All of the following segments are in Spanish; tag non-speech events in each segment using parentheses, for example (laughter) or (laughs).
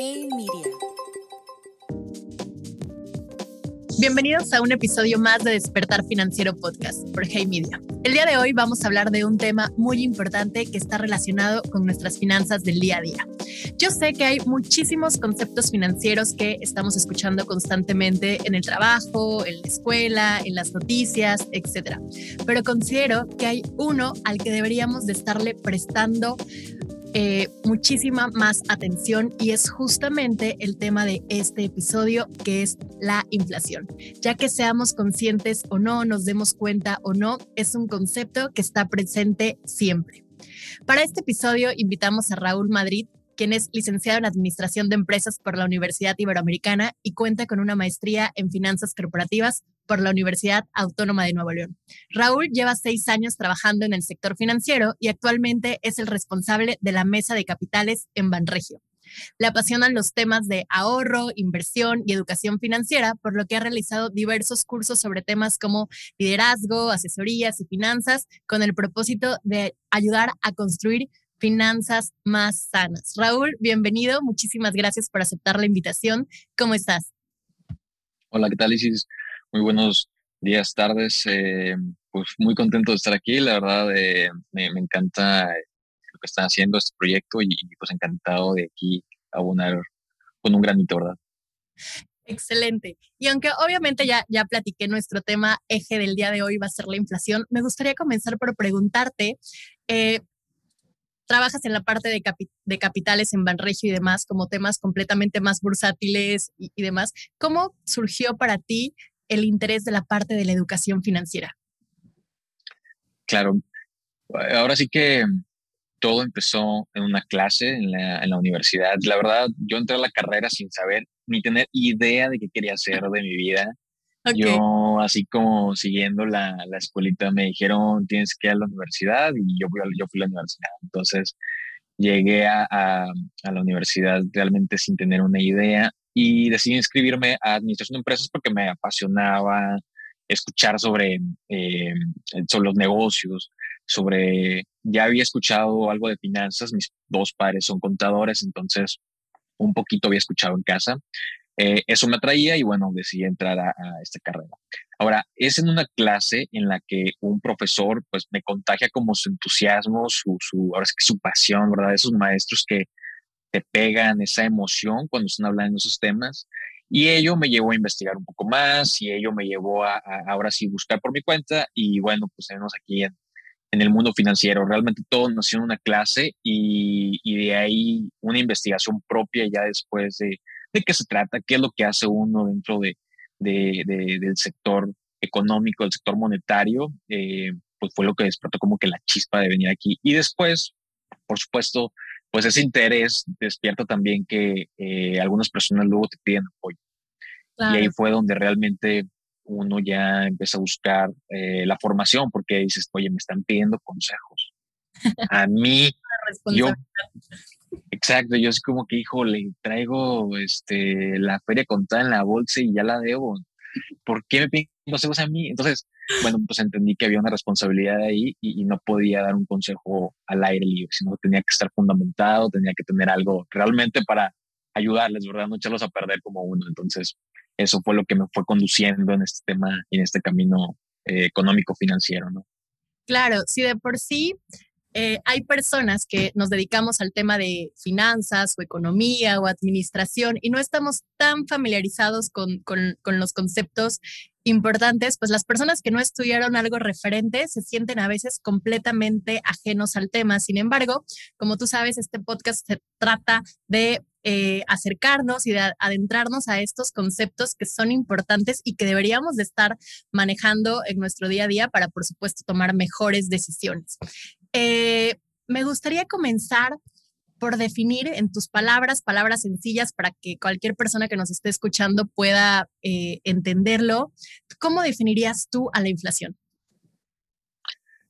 Hey Media. Bienvenidos a un episodio más de Despertar Financiero Podcast por Hey Media. El día de hoy vamos a hablar de un tema muy importante que está relacionado con nuestras finanzas del día a día. Yo sé que hay muchísimos conceptos financieros que estamos escuchando constantemente en el trabajo, en la escuela, en las noticias, etc. Pero considero que hay uno al que deberíamos de estarle prestando eh, muchísima más atención y es justamente el tema de este episodio que es la inflación. Ya que seamos conscientes o no, nos demos cuenta o no, es un concepto que está presente siempre. Para este episodio invitamos a Raúl Madrid, quien es licenciado en Administración de Empresas por la Universidad Iberoamericana y cuenta con una maestría en Finanzas Corporativas por la Universidad Autónoma de Nuevo León. Raúl lleva seis años trabajando en el sector financiero y actualmente es el responsable de la mesa de capitales en Banregio. Le apasionan los temas de ahorro, inversión y educación financiera, por lo que ha realizado diversos cursos sobre temas como liderazgo, asesorías y finanzas, con el propósito de ayudar a construir finanzas más sanas. Raúl, bienvenido. Muchísimas gracias por aceptar la invitación. ¿Cómo estás? Hola, ¿qué tal? Muy buenos días, tardes. Eh, pues muy contento de estar aquí. La verdad, eh, me, encanta lo que están haciendo este proyecto y, pues encantado de aquí abonar con un granito, ¿verdad? Excelente. Y aunque obviamente ya, ya platiqué nuestro tema eje del día de hoy va a ser la inflación, me gustaría comenzar por preguntarte, eh, trabajas en la parte de, de, capitales en Banregio y demás, como temas completamente más bursátiles y, demás. ¿Cómo surgió para ti el interés de la parte de la educación financiera? Claro, ahora sí que todo empezó en una clase en la, universidad. La verdad, yo entré a la carrera sin saber ni tener idea de qué quería hacer de mi vida. Yo, así como siguiendo la, la, escuelita, me dijeron, tienes que ir a la universidad y yo fui, yo fui a la universidad. Entonces, llegué a, a, la universidad realmente sin tener una idea y decidí inscribirme a administración de empresas porque me apasionaba escuchar sobre, eh, sobre los negocios, sobre, ya había escuchado algo de finanzas, mis dos padres son contadores, entonces un poquito había escuchado en casa. Eh, eso me atraía y bueno, decidí entrar a, esta carrera. Ahora, es en una clase en la que un profesor pues me contagia como su entusiasmo, su, su ahora su pasión, ¿verdad? Esos maestros que te pegan esa emoción cuando están hablando de esos temas. Y ello me llevó a investigar un poco más y ello me llevó a, ahora sí buscar por mi cuenta y bueno, pues tenemos aquí en, en, el mundo financiero. Realmente todo nació en una clase y, y, de ahí una investigación propia ya después de, de qué se trata, qué es lo que hace uno dentro de, de, del sector económico, del sector monetario, eh, pues fue lo que despertó como que la chispa de venir aquí. Y después, por supuesto, pues ese interés despierta también que eh, algunas personas luego te piden apoyo. Y ahí fue donde realmente uno ya empieza a buscar eh, la formación porque dices, oye, me están pidiendo consejos. A mí, (laughs) yo, exacto, yo es como que, híjole, traigo este, la feria contada en la bolsa y ya la debo. ¿Por qué me piden consejos a mí? Entonces, bueno, pues entendí que había una responsabilidad ahí y, no podía dar un consejo al aire libre, sino tenía que estar fundamentado, tenía que tener algo realmente para ayudarles, ¿verdad? No echarlos a perder como uno. Entonces, eso fue lo que me fue conduciendo en este tema en este camino eh, económico financiero, ¿no? Claro, si de por sí eh, hay personas que nos dedicamos al tema de finanzas o economía o administración y no estamos tan familiarizados con, con, los conceptos importantes, pues las personas que no estudiaron algo referente se sienten a veces completamente ajenos al tema. Sin embargo, como tú sabes, este podcast se trata de eh, acercarnos y de adentrarnos a estos conceptos que son importantes y que deberíamos de estar manejando en nuestro día a día para, por supuesto, tomar mejores decisiones. Eh, me gustaría comenzar por definir en tus palabras, palabras sencillas para que cualquier persona que nos esté escuchando pueda eh, entenderlo. ¿Cómo definirías tú a la inflación?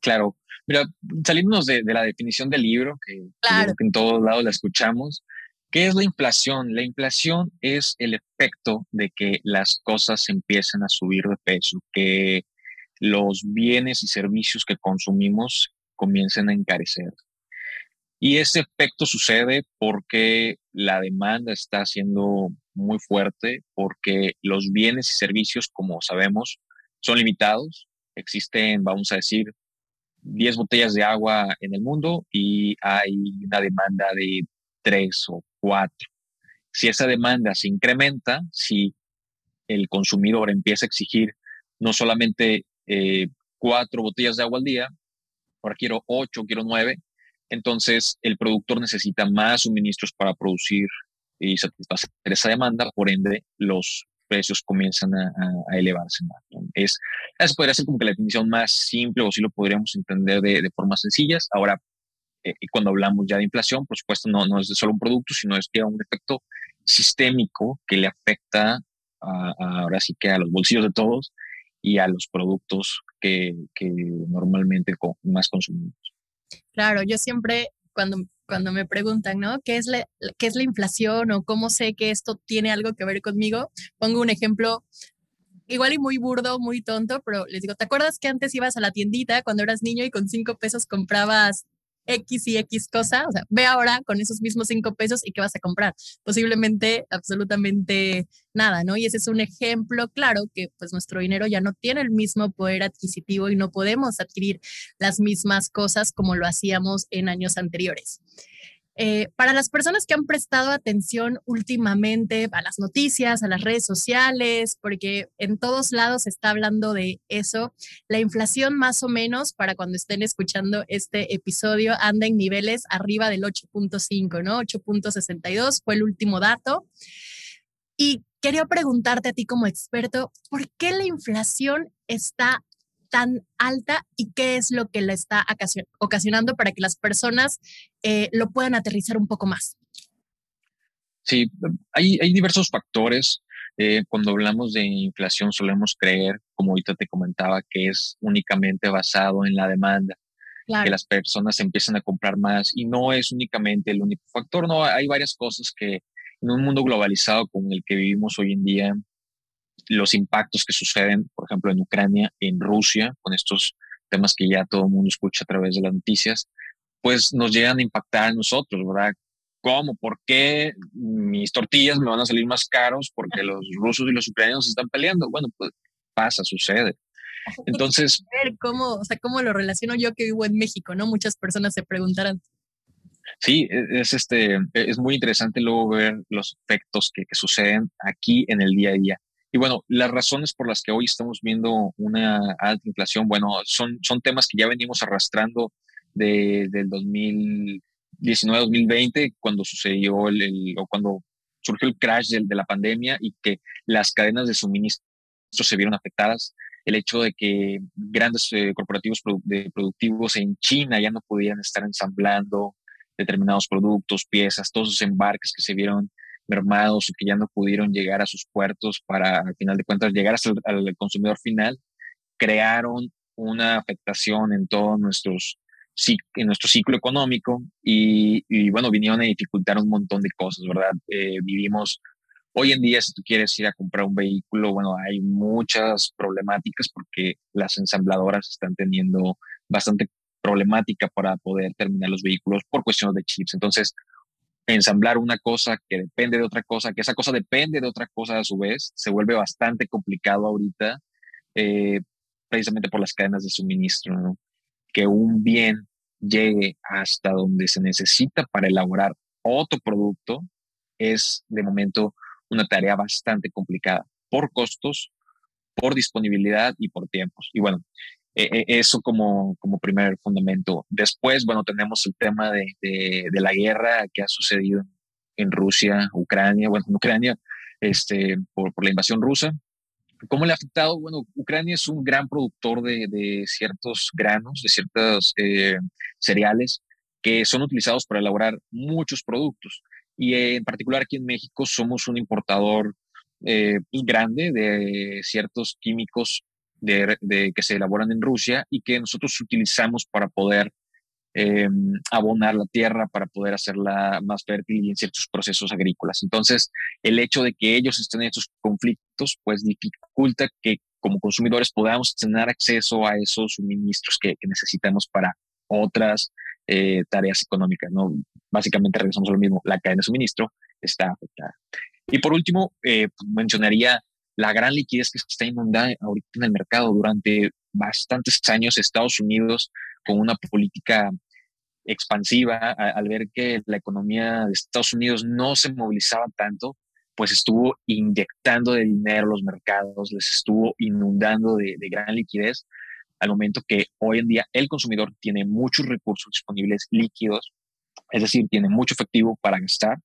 Claro, mira, salimos de, la definición del libro, que, que en todos lados la escuchamos. ¿Qué es la inflación? La inflación es el efecto de que las cosas empiecen a subir de peso, que los bienes y servicios que consumimos comiencen a encarecer. Y ese efecto sucede porque la demanda está siendo muy fuerte, porque los bienes y servicios, como sabemos, son limitados. Existen, vamos a decir, 10 botellas de agua en el mundo y hay una demanda de 3 o 4. Si esa demanda se incrementa, si el consumidor empieza a exigir no solamente eh, cuatro botellas de agua al día, ahora quiero ocho, quiero nueve, entonces el productor necesita más suministros para producir y satisfacer esa demanda, por ende los precios comienzan a, elevarse más. Es, esa podría ser como que la definición más simple o si lo podríamos entender de, de formas sencillas. Ahora, eh, cuando hablamos ya de inflación, por supuesto, no, no es de solo un producto, sino es que un efecto sistémico que le afecta ahora sí que a los bolsillos de todos y a los productos que, que normalmente más consumimos. Claro, yo siempre cuando, cuando me preguntan, ¿no? ¿Qué es, la, ¿Qué es la inflación o cómo sé que esto tiene algo que ver conmigo? Pongo un ejemplo igual y muy burdo, muy tonto, pero les digo, ¿te acuerdas que antes ibas a la tiendita cuando eras niño y con cinco pesos comprabas X y X cosa, o sea, ve ahora con esos mismos cinco pesos y qué vas a comprar. Posiblemente absolutamente nada, ¿no? Y ese es un ejemplo claro que pues nuestro dinero ya no tiene el mismo poder adquisitivo y no podemos adquirir las mismas cosas como lo hacíamos en años anteriores. Eh, para las personas que han prestado atención últimamente a las noticias, a las redes sociales, porque en todos lados se está hablando de eso, la inflación más o menos para cuando estén escuchando este episodio anda en niveles arriba del 8.5, ¿no? 8.62 fue el último dato. Y quería preguntarte a ti como experto, ¿por qué la inflación está tan alta y qué es lo que la está ocasionando para que las personas eh, lo puedan aterrizar un poco más. Sí, hay, hay diversos factores. Eh, cuando hablamos de inflación solemos creer, como ahorita te comentaba, que es únicamente basado en la demanda, que las personas empiezan a comprar más y no es únicamente el único factor, no, hay varias cosas que en un mundo globalizado con el que vivimos hoy en día los impactos que suceden, por ejemplo, en Ucrania, en Rusia, con estos temas que ya todo el mundo escucha a través de las noticias, pues nos llegan a impactar a nosotros, ¿verdad? ¿Cómo? ¿Por qué mis tortillas me van a salir más caros porque los rusos y los ucranianos están peleando? Bueno, pues pasa, sucede. Entonces... ¿Cómo, o sea, ¿Cómo lo relaciono yo que vivo en México? ¿no? Muchas personas se preguntarán. Sí, e, es, este, es muy interesante luego ver los efectos que, que suceden aquí en el día a día. Y bueno, las razones por las que hoy estamos viendo una alta inflación, bueno, son, son temas que ya venimos arrastrando de, del 2019-2020, cuando sucedió el, o cuando surgió el crash de, de, la pandemia y que las cadenas de suministro se vieron afectadas. El hecho de que grandes eh, corporativos productivos en China ya no podían estar ensamblando determinados productos, piezas, todos esos embarques que se vieron mermados y que ya no pudieron llegar a sus puertos para, al final de cuentas, llegar hasta el, al consumidor final, crearon una afectación en todo nuestros, en nuestro ciclo económico y, y, bueno, vinieron a dificultar un montón de cosas, ¿verdad? Eh, vivimos, hoy en día, si tú quieres ir a comprar un vehículo, bueno, hay muchas problemáticas porque las ensambladoras están teniendo bastante problemática para poder terminar los vehículos por cuestiones de chips. Entonces, ensamblar una cosa que depende de otra cosa, que esa cosa depende de otra cosa a su vez, se vuelve bastante complicado ahorita, eh, precisamente por las cadenas de suministro, que un bien llegue hasta donde se necesita para elaborar otro producto es de momento una tarea bastante complicada por costos, por disponibilidad y por tiempos. Y bueno, e, e, eso como, como primer fundamento. Después, bueno, tenemos el tema de, de, la guerra que ha sucedido en Rusia, Ucrania, bueno, en Ucrania, este, por, por la invasión rusa. ¿Cómo le ha afectado? Bueno, Ucrania es un gran productor de, de ciertos granos, de ciertos eh, cereales que son utilizados para elaborar muchos productos. Y en particular aquí en México somos un importador eh, grande de ciertos químicos de, que se elaboran en Rusia y que nosotros utilizamos para poder em, abonar la tierra, para poder hacerla más fértil y en ciertos procesos agrícolas. Entonces, el hecho de que ellos estén en estos conflictos, pues dificulta que como consumidores podamos tener acceso a esos suministros que, necesitamos para otras eh, tareas económicas, ¿no? Básicamente regresamos a lo mismo, la cadena de suministro está afectada. Y por último, eh, pues, mencionaría la gran liquidez que está inundando ahorita en el mercado. Durante bastantes años, Estados Unidos, con una política expansiva, al ver que la economía de Estados Unidos no se movilizaba tanto, pues estuvo inyectando de dinero los mercados, les estuvo inundando de, gran liquidez, al momento que hoy en día el consumidor tiene muchos recursos disponibles líquidos, es decir, tiene mucho efectivo para gastar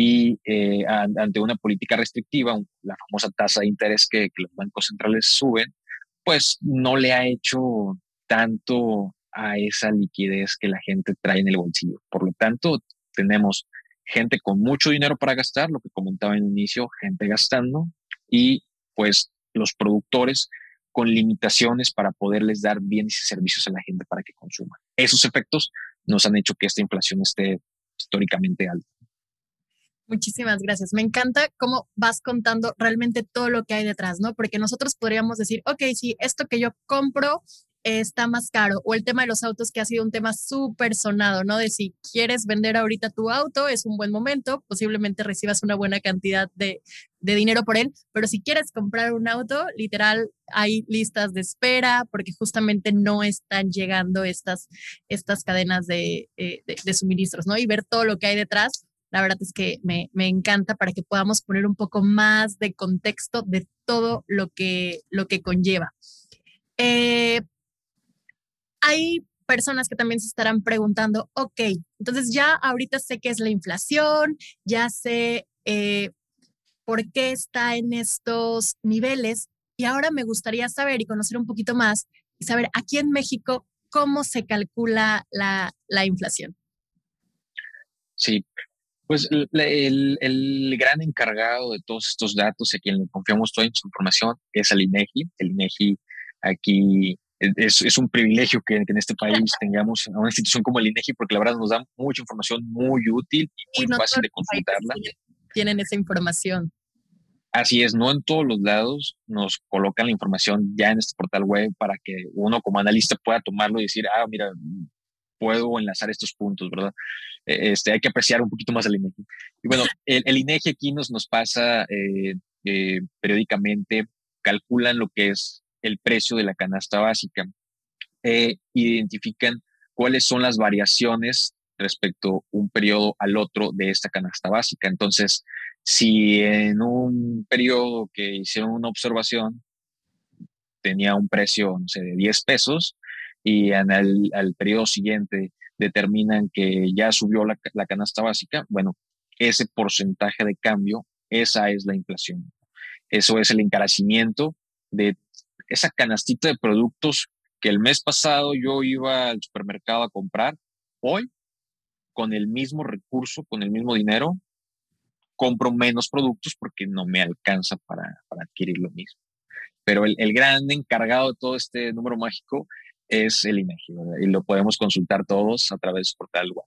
y eh, ante una política restrictiva, la famosa tasa de interés que, que, los bancos centrales suben, pues no le ha hecho tanto a esa liquidez que la gente trae en el bolsillo. Por lo tanto, tenemos gente con mucho dinero para gastar, lo que comentaba en el inicio, gente gastando y pues los productores con limitaciones para poderles dar bienes y servicios a la gente para que consuma. Esos efectos nos han hecho que esta inflación esté históricamente alta. Muchísimas gracias. Me encanta cómo vas contando realmente todo lo que hay detrás, ¿no? Porque nosotros podríamos decir, ok, sí, esto que yo compro está más caro. O el tema de los autos, que ha sido un tema súper sonado, ¿no? De si quieres vender ahorita tu auto, es un buen momento, posiblemente recibas una buena cantidad de, dinero por él, pero si quieres comprar un auto, literal, hay listas de espera porque justamente no están llegando estas, estas cadenas de, eh, de, suministros, ¿no? Y ver todo lo que hay detrás. La verdad es que me, me, encanta para que podamos poner un poco más de contexto de todo lo que, lo que conlleva. Eh, hay personas que también se estarán preguntando, ok, entonces ya ahorita sé qué es la inflación, ya sé eh, por qué está en estos niveles y ahora me gustaría saber y conocer un poquito más y saber aquí en México cómo se calcula la, inflación. Sí, pues el, el, gran encargado de todos estos datos, a quien le confiamos toda esta información, es el INEGI. El INEGI aquí es, es, un privilegio que, en este país (laughs) tengamos una institución como el INEGI porque la verdad nos da mucha información muy útil y muy fácil de consultarla. Tienen esa información. Así es, no en todos los lados nos colocan la información ya en este portal web para que uno como analista pueda tomarlo y decir, ah, mira, puedo enlazar estos puntos, ¿verdad? E, este, hay que apreciar un poquito más el INEGI. Y bueno, el, el INEGI aquí nos, pasa eh, eh, periódicamente, calculan lo que es el precio de la canasta básica. e identifican cuáles son las variaciones respecto un periodo al otro de esta canasta básica. Entonces, si en un periodo que hicieron una observación tenía un precio, no sé, de 10 pesos y en el al periodo siguiente determinan que ya subió la, la canasta básica, bueno, ese porcentaje de cambio, esa es la inflación. Eso es el encarecimiento de esa canastita de productos que el mes pasado yo iba al supermercado a comprar, hoy con el mismo recurso, con el mismo dinero, compro menos productos porque no me alcanza para, adquirir lo mismo. Pero el, el, gran encargado de todo este número mágico es el INEGI, y lo podemos consultar todos a través del portal web.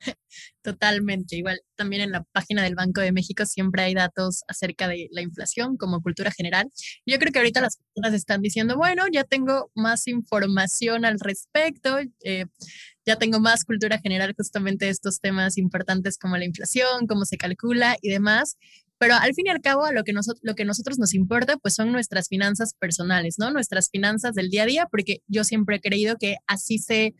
(laughs) Totalmente. Igual también en la página del Banco de México siempre hay datos acerca de la inflación como cultura general. Yo creo que ahorita las personas están diciendo, bueno, ya tengo más información al respecto, eh, ya tengo más cultura general justamente de estos temas importantes como la inflación, cómo se calcula y demás. Pero al fin y al cabo, lo que, lo que nosotros nos importa, pues son nuestras finanzas personales, ¿no? Nuestras finanzas del día a día, porque yo siempre he creído que así se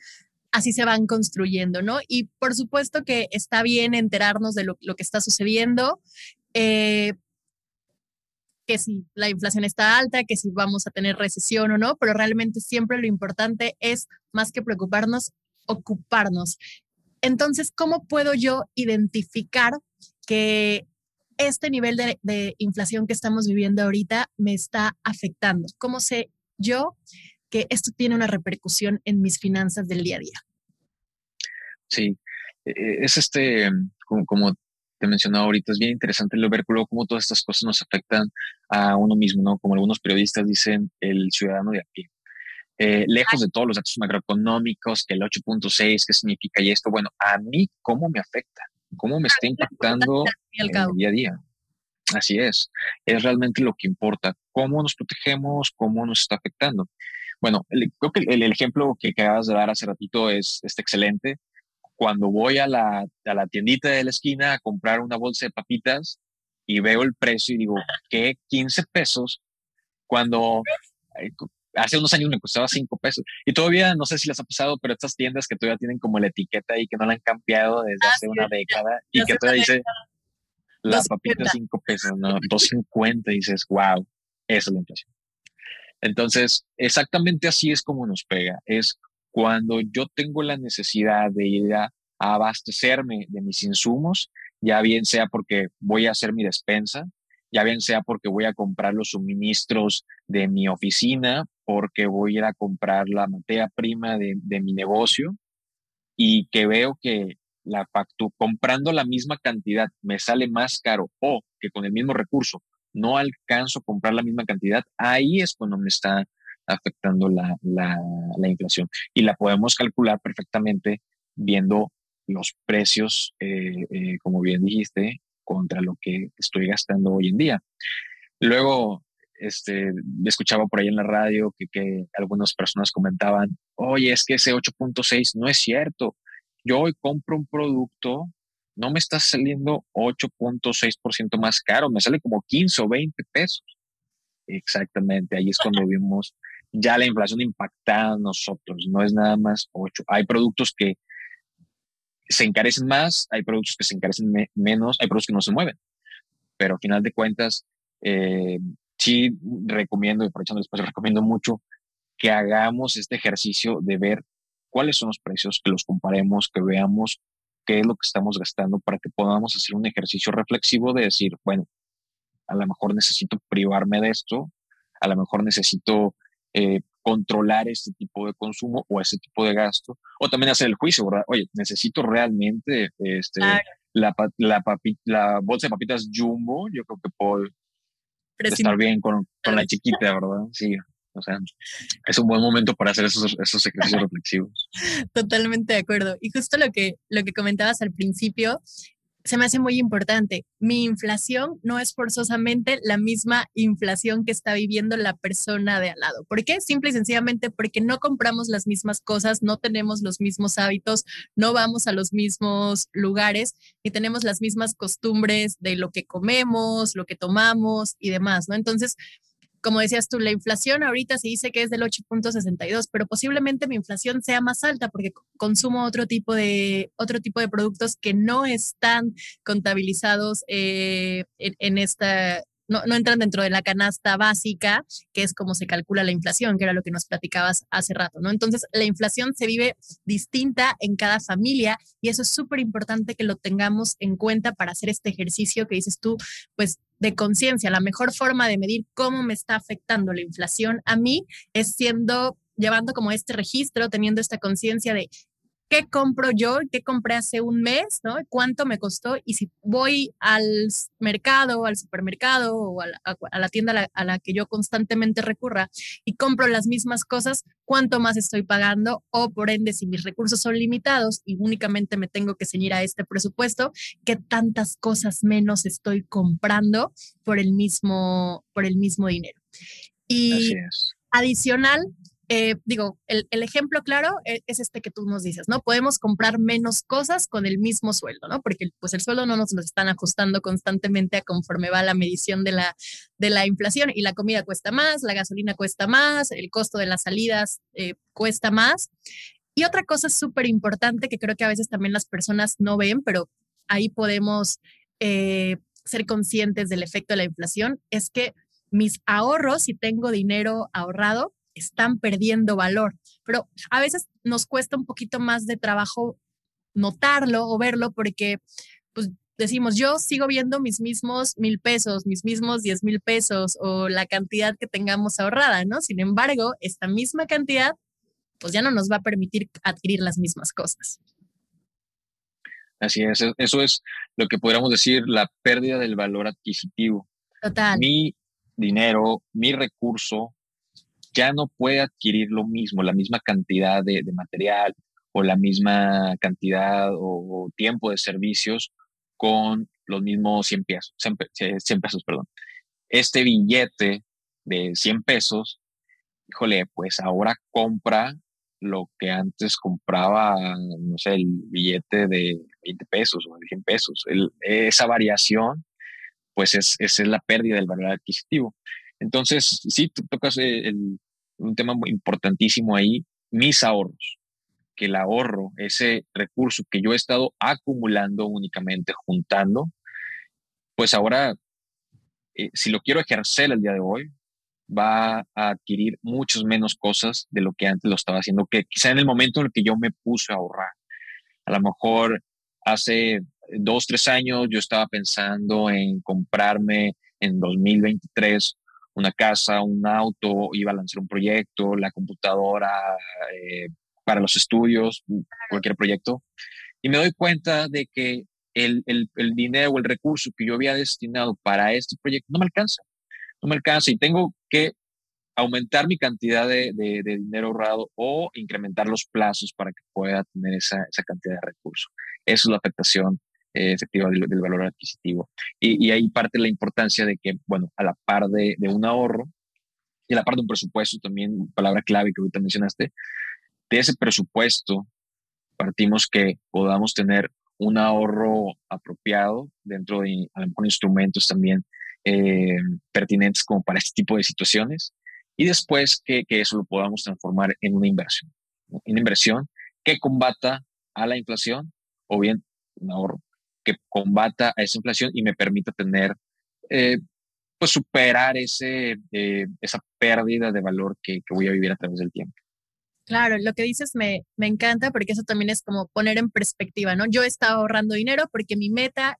así se van construyendo, ¿no? Y por supuesto que está bien enterarnos de lo, que está sucediendo, eh, que si la inflación está alta, que si vamos a tener recesión o no, pero realmente siempre lo importante es, más que preocuparnos, ocuparnos. Entonces, ¿cómo puedo yo identificar que este nivel de, de inflación que estamos viviendo ahorita me está afectando? ¿Cómo sé yo que esto tiene una repercusión en mis finanzas del día a día. Sí, e, e, es este, como, te mencionaba ahorita, es bien interesante el ver cómo todas estas cosas nos afectan a uno mismo, ¿no? Como algunos periodistas dicen, el ciudadano de a pie. Eh, lejos de todos los datos macroeconómicos, que el 8.6, qué significa y esto, bueno, a mí, ¿cómo me afecta? ¿Cómo me está impactando el día a día? Así es, es realmente lo que importa, cómo nos protegemos, cómo nos está afectando. Bueno, creo que el, ejemplo que acabas de dar hace ratito es, es excelente. Cuando voy a la, a la tiendita de la esquina a comprar una bolsa de papitas y veo el precio y digo, ¿qué? 15 pesos. Cuando hace unos años me costaba 5 pesos. Y todavía, no sé si les ha pasado, pero estas tiendas que todavía tienen como la etiqueta ahí que no la han cambiado desde ah, hace una década y que todavía dice la papita 5 pesos, ¿no? 2.50 y dices, wow, esa es la inflación. Entonces, exactamente así es como nos pega. Es cuando yo tengo la necesidad de ir a, abastecerme de mis insumos, ya bien sea porque voy a hacer mi despensa, ya bien sea porque voy a comprar los suministros de mi oficina, porque voy a ir a comprar la materia prima de, mi negocio y que veo que la factura, comprando la misma cantidad me sale más caro o que con el mismo recurso no alcanzo a comprar la misma cantidad, ahí es cuando me está afectando la, la, inflación. Y la podemos calcular perfectamente viendo los precios, eh, eh, como bien dijiste, contra lo que estoy gastando hoy en día. Luego, este, escuchaba por ahí en la radio que, que algunas personas comentaban, oye, es que ese 8.6 no es cierto. Yo hoy compro un producto no me está saliendo 8.6% más caro, me sale como 15 o 20 pesos. Exactamente, ahí es cuando (laughs) vimos ya la inflación impactada a nosotros, no es nada más 8. Hay productos que se encarecen más, hay productos que se encarecen menos, hay productos que no se mueven, pero al final de cuentas, eh, sí recomiendo, y aprovechando el espacio, recomiendo mucho que hagamos este ejercicio de ver cuáles son los precios, que los comparemos, que veamos qué es lo que estamos gastando para que podamos hacer un ejercicio reflexivo de decir, bueno, a lo mejor necesito privarme de esto, a lo mejor necesito eh, controlar este tipo de consumo o ese tipo de gasto, o también hacer el juicio, ¿verdad? Oye, necesito realmente este, la, la, la, bolsa de papitas jumbo, yo creo que puedo estar bien con, con la chiquita, ¿verdad? Sí. O sea, es un buen momento para hacer esos, esos ejercicios (laughs) reflexivos. Totalmente de acuerdo. Y justo lo que, lo que comentabas al principio, se me hace muy importante. Mi inflación no es forzosamente la misma inflación que está viviendo la persona de al lado. ¿Por qué? Simple y sencillamente porque no compramos las mismas cosas, no tenemos los mismos hábitos, no vamos a los mismos lugares y tenemos las mismas costumbres de lo que comemos, lo que tomamos y demás, ¿no? Entonces, como decías tú, la inflación ahorita se dice que es del 8.62, pero posiblemente mi inflación sea más alta porque consumo otro tipo de, otro tipo de productos que no están contabilizados eh, en, esta, no, no, entran dentro de la canasta básica, que es como se calcula la inflación, que era lo que nos platicabas hace rato, ¿no? Entonces, la inflación se vive distinta en cada familia y eso es súper importante que lo tengamos en cuenta para hacer este ejercicio que dices tú, pues de conciencia. La mejor forma de medir cómo me está afectando la inflación a mí es siendo llevando como este registro, teniendo esta conciencia de qué compro yo, qué compré hace un mes, ¿no? ¿Cuánto me costó? Y si voy al mercado, al supermercado o a la, tienda a la, que yo constantemente recurra y compro las mismas cosas, ¿cuánto más estoy pagando? O por ende, si mis recursos son limitados y únicamente me tengo que ceñir a este presupuesto, ¿qué tantas cosas menos estoy comprando por el mismo, por el mismo dinero? Y adicional, eh, digo, el, ejemplo claro e, es, este que tú nos dices, ¿no? Podemos comprar menos cosas con el mismo sueldo, ¿no? Porque pues el sueldo no nos lo están ajustando constantemente a conforme va la medición de la, de la inflación y la comida cuesta más, la gasolina cuesta más, el costo de las salidas eh, cuesta más. Y otra cosa súper importante que creo que a veces también las personas no ven, pero ahí podemos eh, ser conscientes del efecto de la inflación, es que mis ahorros, si tengo dinero ahorrado, están perdiendo valor. Pero a veces nos cuesta un poquito más de trabajo notarlo o verlo porque pues decimos, yo sigo viendo mis mismos mil pesos, mis mismos diez mil pesos o la cantidad que tengamos ahorrada, ¿no? Sin embargo, esta misma cantidad pues ya no nos va a permitir adquirir las mismas cosas. Así es, eso es lo que podríamos decir la pérdida del valor adquisitivo. Total. Mi dinero, mi recurso ya no puede adquirir lo mismo, la misma cantidad de, material o la misma cantidad o, tiempo de servicios con los mismos 100 pesos, 100, pesos, perdón. Este billete de 100 pesos híjole, pues ahora compra lo que antes compraba, no sé, el billete de 20 pesos o de 100 pesos. esa variación, pues es, es, la pérdida del valor adquisitivo. Entonces, sí, tú tocas un tema importantísimo ahí, mis ahorros, que el ahorro, ese recurso que yo he estado acumulando únicamente, juntando, pues ahora, eh, si lo quiero ejercer el día de hoy, va a adquirir muchas menos cosas de lo que antes lo estaba haciendo, que quizá en el momento en el que yo me puse a ahorrar. A lo mejor hace dos, tres años yo estaba pensando en comprarme en 2023 una casa, un auto, iba a lanzar un proyecto, la computadora eh, para los estudios, cualquier proyecto. Y me doy cuenta de que el, el, el dinero o el recurso que yo había destinado para este proyecto no me alcanza no me alcanza y tengo que aumentar mi cantidad de, dinero ahorrado o incrementar los plazos para que pueda tener esa, cantidad de recursos. Esa es la afectación efectiva del, valor adquisitivo. Y, ahí parte la importancia de que, bueno, a la par de, un ahorro y a la par de un presupuesto también, palabra clave que ahorita mencionaste, de ese presupuesto partimos que podamos tener un ahorro apropiado dentro de a lo mejor instrumentos también eh, pertinentes como para este tipo de situaciones y después que, eso lo podamos transformar en una inversión, una inversión que combata a la inflación o bien un ahorro que combata a esa inflación y me permita tener, eh, pues superar ese, eh, esa pérdida de valor que, que, voy a vivir a través del tiempo. Claro, lo que dices me, me encanta porque eso también es como poner en perspectiva, ¿no? Yo estaba ahorrando dinero porque mi meta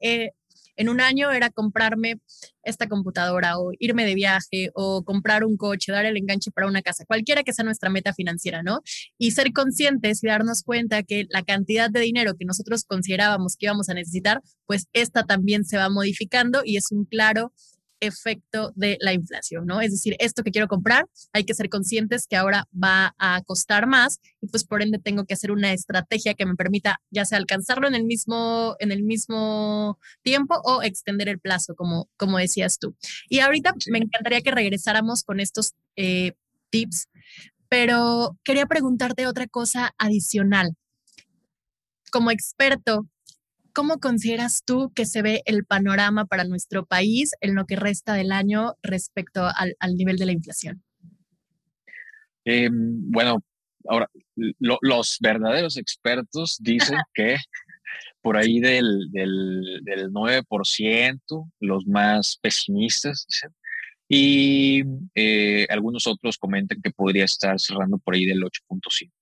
en un año era comprarme esta computadora o irme de viaje o comprar un coche, dar el enganche para una casa, cualquiera que sea nuestra meta financiera, ¿no? Y ser conscientes y darnos cuenta que la cantidad de dinero que nosotros considerábamos que íbamos a necesitar, pues esta también se va modificando y es un claro efecto de la inflación, ¿no? Es decir, esto que quiero comprar, hay que ser conscientes que ahora va a costar más y pues por ende tengo que hacer una estrategia que me permita ya sea alcanzarlo en el mismo, en el mismo tiempo o extender el plazo, como, como decías tú. Y ahorita me encantaría que regresáramos con estos eh, tips, pero quería preguntarte otra cosa adicional. Como experto, ¿cómo consideras tú que se ve el panorama para nuestro país en lo que resta del año respecto al, nivel de la inflación? Em, bueno, ahora, los verdaderos expertos dicen (laughs) que por ahí del, del, 9%, los más pesimistas dicen, y eh, algunos otros comentan que podría estar cerrando por ahí del 8.5.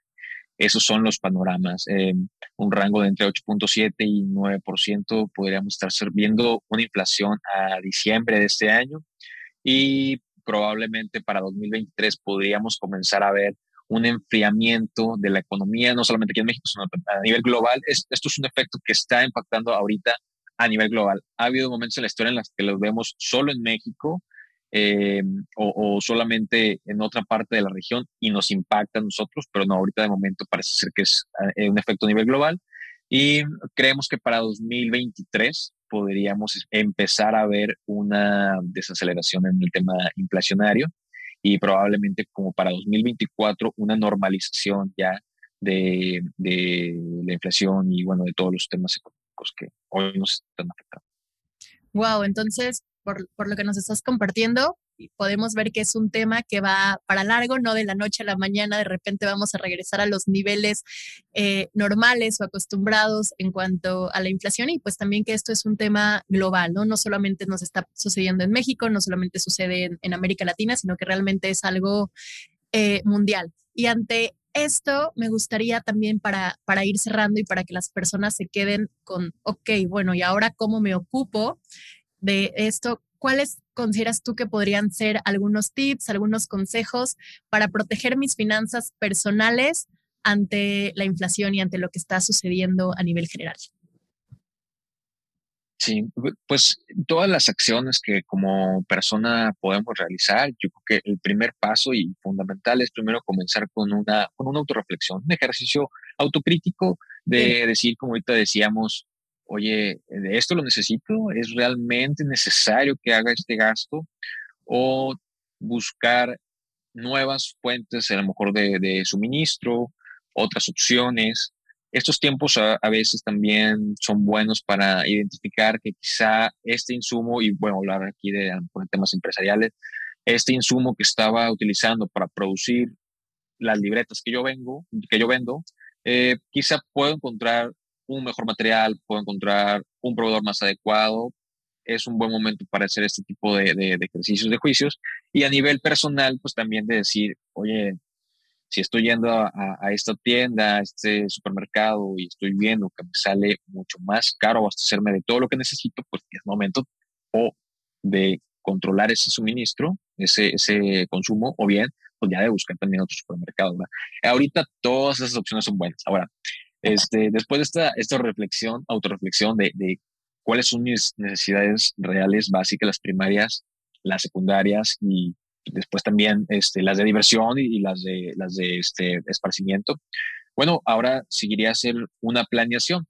Esos son los panoramas. Eh, un rango de entre 8.7 y 9% podríamos estar viendo una inflación a diciembre de este año y probablemente para 2023 podríamos comenzar a ver un enfriamiento de la economía, no solamente aquí en México, sino a nivel global. esto es un efecto que está impactando ahorita a nivel global. Ha habido momentos en la historia en los que los vemos solo en México eh, o, solamente en otra parte de la región y nos impacta a nosotros, pero no, ahorita de momento parece ser que es eh, un efecto a nivel global y creemos que para 2023 podríamos empezar a ver una desaceleración en el tema inflacionario y probablemente como para 2024 una normalización ya de, de la inflación y bueno, de todos los temas económicos que hoy nos están afectando. Wow, entonces por, lo que nos estás compartiendo, podemos ver que es un tema que va para largo, no de la noche a la mañana, de repente vamos a regresar a los niveles eh, normales o acostumbrados en cuanto a la inflación y pues también que esto es un tema global, ¿no? No solamente nos está sucediendo en México, no solamente sucede en, América Latina, sino que realmente es algo eh, mundial. Y ante esto me gustaría también para, para ir cerrando y para que las personas se queden con, ok, bueno, ¿y ahora cómo me ocupo de esto, ¿cuáles consideras tú que podrían ser algunos tips, algunos consejos para proteger mis finanzas personales ante la inflación y ante lo que está sucediendo a nivel general? Sí, pues todas las acciones que como persona podemos realizar, yo creo que el primer paso y fundamental es primero comenzar con una, con una autorreflexión, un ejercicio autocrítico de decir, como ahorita decíamos, oye, ¿de esto lo necesito? ¿Es realmente necesario que haga este gasto? O buscar nuevas fuentes, a lo mejor de, suministro, otras opciones. Estos tiempos a, veces también son buenos para identificar que quizá este insumo, y bueno, hablar aquí de, temas empresariales, este insumo que estaba utilizando para producir las libretas que yo vengo, que yo vendo, eh, quizá puedo encontrar un mejor material, puedo encontrar un proveedor más adecuado. Es un buen momento para hacer este tipo de, ejercicios de juicios. Y a nivel personal, pues también de decir, oye, si estoy yendo a, esta tienda, a este supermercado y estoy viendo que me sale mucho más caro abastecerme de todo lo que necesito, pues es momento o de controlar ese suministro, ese, ese consumo, o bien, pues ya de buscar también otro supermercado. Ahorita todas esas opciones son buenas. Ahora, este, después de esta, reflexión, autorreflexión de, de cuáles son mis necesidades reales, básicas, las primarias, las secundarias y después también este, las de diversión y, las de, las de este, esparcimiento. Bueno, ahora seguiría a hacer una planeación.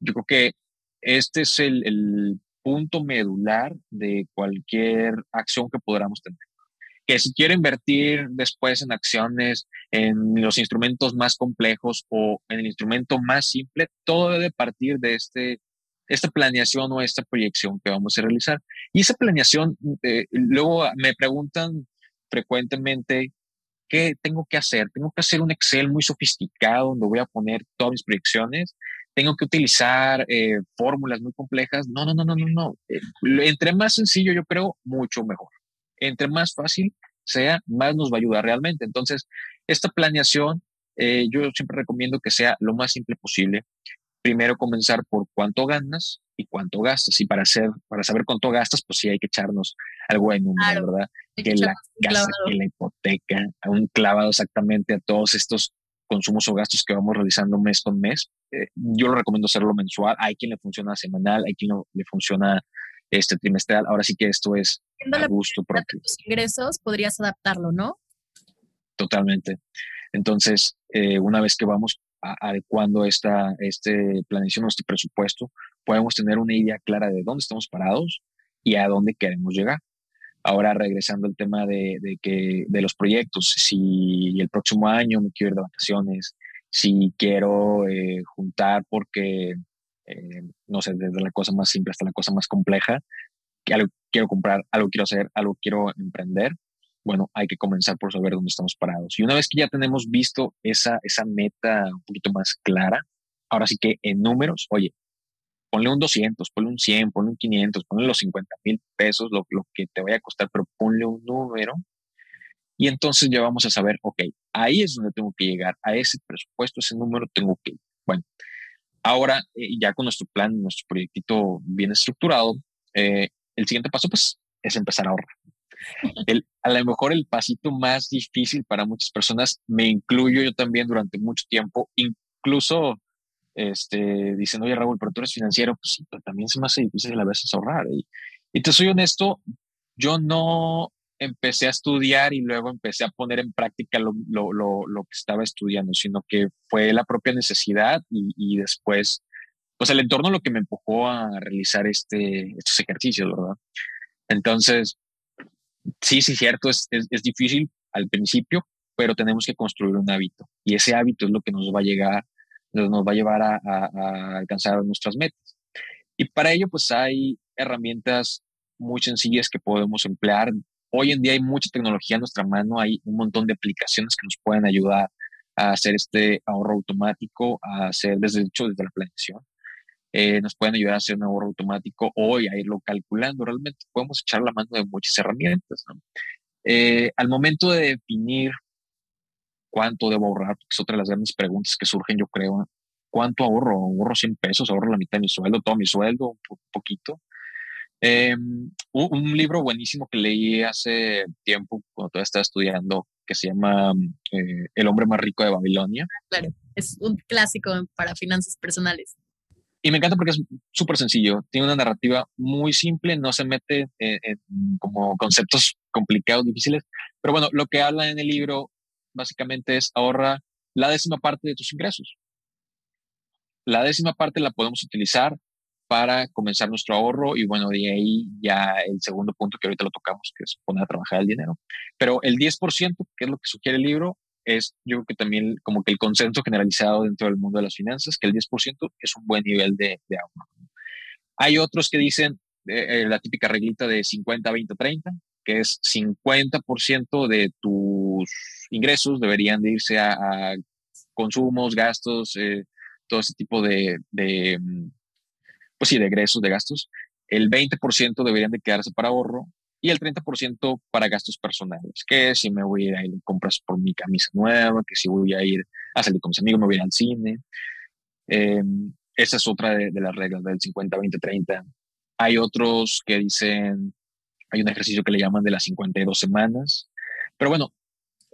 Yo creo que este es el, el punto medular de cualquier acción que podamos tener que si quiero invertir después en acciones, en los instrumentos más complejos o en el instrumento más simple, todo debe partir de este, esta planeación o esta proyección que vamos a realizar. Y esa planeación, eh, luego me preguntan frecuentemente, ¿qué tengo que hacer? ¿Tengo que hacer un Excel muy sofisticado donde voy a poner todas mis proyecciones? ¿Tengo que utilizar eh, fórmulas muy complejas? No, no, no, no, no, no. Eh, entre más sencillo, yo creo, mucho mejor entre más fácil sea, más nos va a ayudar realmente. Entonces, esta planeación, eh, yo siempre recomiendo que sea lo más simple posible. Primero comenzar por cuánto ganas y cuánto gastas. Y para, hacer, para saber cuánto gastas, pues sí hay que echarnos algo de número, ¿verdad? Que la casa, que la hipoteca, un clavado exactamente a todos estos consumos o gastos que vamos realizando mes con mes. Eh, yo lo recomiendo hacerlo mensual. Hay quien le funciona semanal, hay quien le funciona este trimestral. Ahora sí que esto es a gusto propio. Tus ingresos podrías adaptarlo, ¿no? Totalmente. Entonces, eh, una vez que vamos adecuando esta este planeación, este presupuesto, podemos tener una idea clara de dónde estamos parados y a dónde queremos llegar. Ahora, regresando al tema de, de, que, de los proyectos, si el próximo año me quiero ir de vacaciones, si quiero eh, juntar porque eh, no sé, desde la cosa más simple hasta la cosa más compleja, que algo quiero comprar, algo quiero hacer, algo quiero emprender, bueno, hay que comenzar por saber dónde estamos parados. Y una vez que ya tenemos visto esa, esa meta un poquito más clara, ahora sí que en números, oye, ponle un 200, ponle un 100, ponle un 500, ponle los 50 mil pesos, lo, lo, que te vaya a costar, pero ponle un número. Y entonces ya vamos a saber, ok, ahí es donde tengo que llegar, a ese presupuesto, ese número tengo que ir. Bueno, Ahora, eh, ya con nuestro plan, nuestro proyectito bien estructurado, eh, el siguiente paso pues es empezar a ahorrar. (laughs) El, a lo mejor el pasito más difícil para muchas personas, me incluyo yo también durante mucho tiempo, incluso este, diciendo, oye Raúl, pero tú eres financiero, pues sí, pero también se me hace difícil a veces ahorrar. Y, y te soy honesto, yo no empecé a estudiar y luego empecé a poner en práctica lo, lo, lo, lo que estaba estudiando, sino que fue la propia necesidad y, y, después, pues el entorno lo que me empujó a realizar este, estos ejercicios, ¿verdad? Entonces, sí, sí, cierto, es, es, es difícil al principio, pero tenemos que construir un hábito y ese hábito es lo que nos va a llegar, nos va a llevar a, a, a alcanzar nuestras metas. Y para ello, pues hay herramientas muy sencillas que podemos emplear Hoy en día hay mucha tecnología a nuestra mano, hay un montón de aplicaciones que nos pueden ayudar a hacer este ahorro automático, a hacer desde hecho desde la planeación. Eh, nos pueden ayudar a hacer un ahorro automático hoy, a irlo calculando. Realmente podemos echar la mano de muchas herramientas. Eh, al momento de definir cuánto debo ahorrar, porque es otra de las grandes preguntas que surgen, yo creo. ¿Cuánto ahorro? ¿Ahorro 100 pesos? ¿Ahorro la mitad de mi sueldo? ¿Todo mi sueldo? ¿Un poquito? Eh, un, libro buenísimo que leí hace tiempo, cuando todavía estaba estudiando, que se llama eh, El hombre más rico de Babilonia. Claro, es un clásico para finanzas personales. Y me encanta porque es súper sencillo, tiene una narrativa muy simple, no se mete en, en, como conceptos complicados, difíciles, pero bueno, lo que habla en el libro básicamente es ahorra la décima parte de tus ingresos. La décima parte la podemos utilizar para comenzar nuestro ahorro y bueno, de ahí ya el segundo punto que ahorita lo tocamos, que es poner a trabajar el dinero. Pero el 10%, que es lo que sugiere el libro, es yo creo que también como que el consenso generalizado dentro del mundo de las finanzas, que el 10% es un buen nivel de, ahorro. Hay otros que dicen eh, eh, la típica reglita de 50, 20, 30, que es 50% de tus ingresos deberían de irse a, consumos, gastos, eh, todo ese tipo de, de, mm, pues sí, de egresos, de gastos. El 20% deberían de quedarse para ahorro y el 30% para gastos personales, que si me voy a ir a compras por mi camisa nueva, que si voy a ir a salir con mis amigos, me voy a ir al cine. Em, esa es otra de, de, las reglas del 50, 20, 30. Hay otros que dicen, hay un ejercicio que le llaman de las 52 semanas, pero bueno,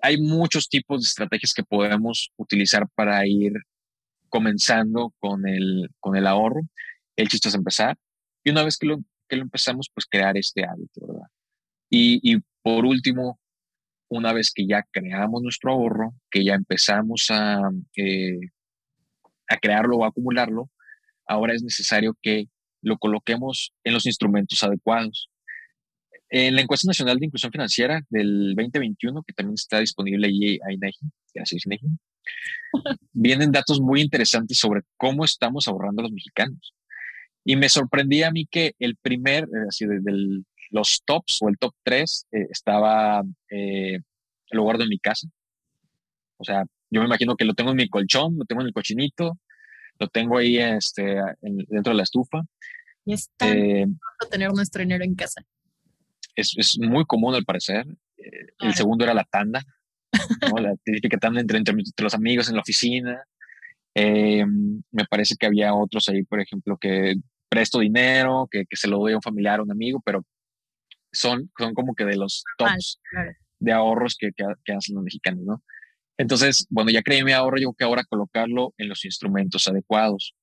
hay muchos tipos de estrategias que podemos utilizar para ir comenzando con el, con el ahorro. El chiste es empezar. Y una vez que lo, que lo empezamos, pues crear este hábito, ¿verdad? Y, y por último, una vez que ya creamos nuestro ahorro, que ya empezamos a, eh, a crearlo o acumularlo, ahora es necesario que lo coloquemos en los instrumentos adecuados. En la encuesta nacional de inclusión financiera del 2021, que también está disponible ahí a INEGI, gracias INEGI, vienen datos muy interesantes sobre cómo estamos ahorrando los mexicanos. Y me sorprendía a mí que el primer, eh, así desde los tops o el top 3 eh, estaba eh, el lugar de mi casa. O sea, yo me imagino que lo tengo en mi colchón, lo tengo en el cochinito, lo tengo ahí este, dentro de la estufa. Y es tan eh, tener nuestro dinero en casa. Es, es muy común al parecer. El segundo era la tanda. la típica tanda entre, entre, los amigos en la oficina. Eh, me parece que había otros ahí, por ejemplo, que presto dinero, que, que se lo doy a un familiar, a un amigo, pero son, son como que de los tops de ahorros que, que, hacen los mexicanos, ¿no? Entonces, bueno, ya creí mi ahorro, yo que ahora colocarlo en los instrumentos adecuados.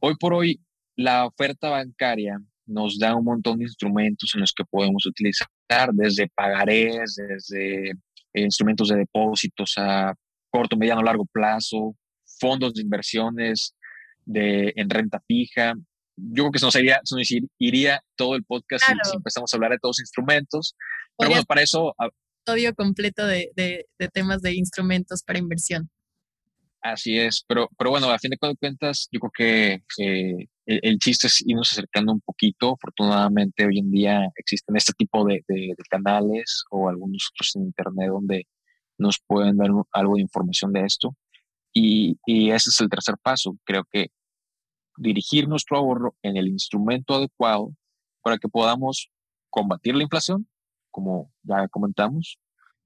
Hoy por hoy, la oferta bancaria nos da un montón de instrumentos en los que podemos utilizar, desde pagarés, desde eh, instrumentos de depósitos a corto, mediano, largo plazo, fondos de inversiones de, en renta fija. Yo creo que se nos iría, se nos iría todo el podcast si, empezamos a hablar de todos los instrumentos. Pero bueno, para eso... Estudio completo de, de, de, temas de instrumentos para inversión. Así es, pero, pero bueno, a fin de cuentas, yo creo que eh, el, chiste es irnos acercando un poquito. Afortunadamente, hoy en día existen este tipo de, canales o algunos otros en Internet donde nos pueden dar algo de información de esto. Y, y, ese es el tercer paso. Creo que dirigir nuestro ahorro en el instrumento adecuado para que podamos combatir la inflación, como ya comentamos,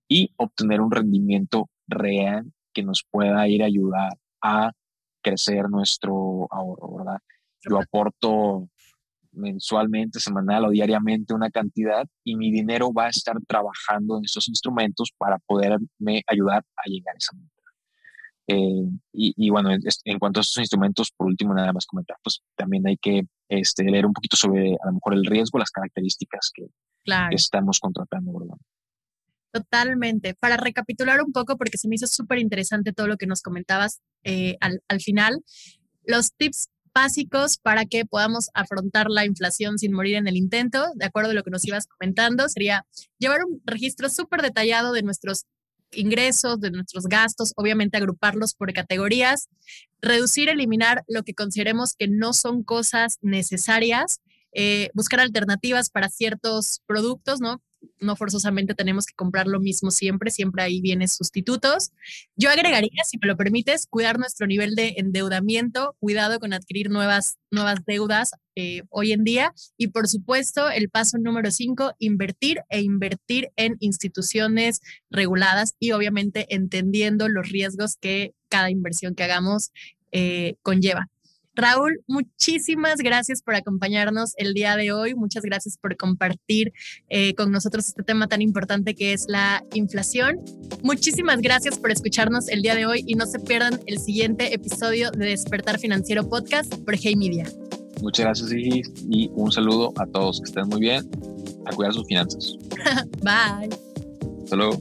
y obtener un rendimiento real que nos pueda ir a ayudar a crecer nuestro ahorro, ¿verdad? Yo aporto mensualmente, semanal o diariamente una cantidad y mi dinero va a estar trabajando en estos instrumentos para poderme ayudar a llegar a esa meta. Eh, y, bueno, en cuanto a estos instrumentos, por último, nada más comentar, pues también hay que este, leer un poquito sobre a lo mejor el riesgo, las características que, estamos contratando, ¿verdad? Totalmente. Para recapitular un poco, porque se me hizo súper interesante todo lo que nos comentabas eh, al, al final, los tips básicos para que podamos afrontar la inflación sin morir en el intento, de acuerdo a lo que nos ibas comentando, sería llevar un registro súper detallado de nuestros ingresos, de nuestros gastos, obviamente agruparlos por categorías, reducir, eliminar lo que consideremos que no son cosas necesarias, eh, buscar alternativas para ciertos productos, ¿no? No forzosamente tenemos que comprar lo mismo siempre, siempre ahí vienen sustitutos. Yo agregaría, si me lo permites, cuidar nuestro nivel de endeudamiento, cuidado con adquirir nuevas, nuevas deudas eh, hoy en día y por supuesto el paso número cinco, invertir e invertir en instituciones reguladas y obviamente entendiendo los riesgos que cada inversión que hagamos eh, conlleva. Raúl, muchísimas gracias por acompañarnos el día de hoy. Muchas gracias por compartir eh, con nosotros este tema tan importante que es la inflación. Muchísimas gracias por escucharnos el día de hoy y no se pierdan el siguiente episodio de Despertar Financiero Podcast por Hey Media. Muchas gracias y un saludo a todos. Que estén muy bien. A cuidar sus finanzas. (laughs) Bye. Hasta luego.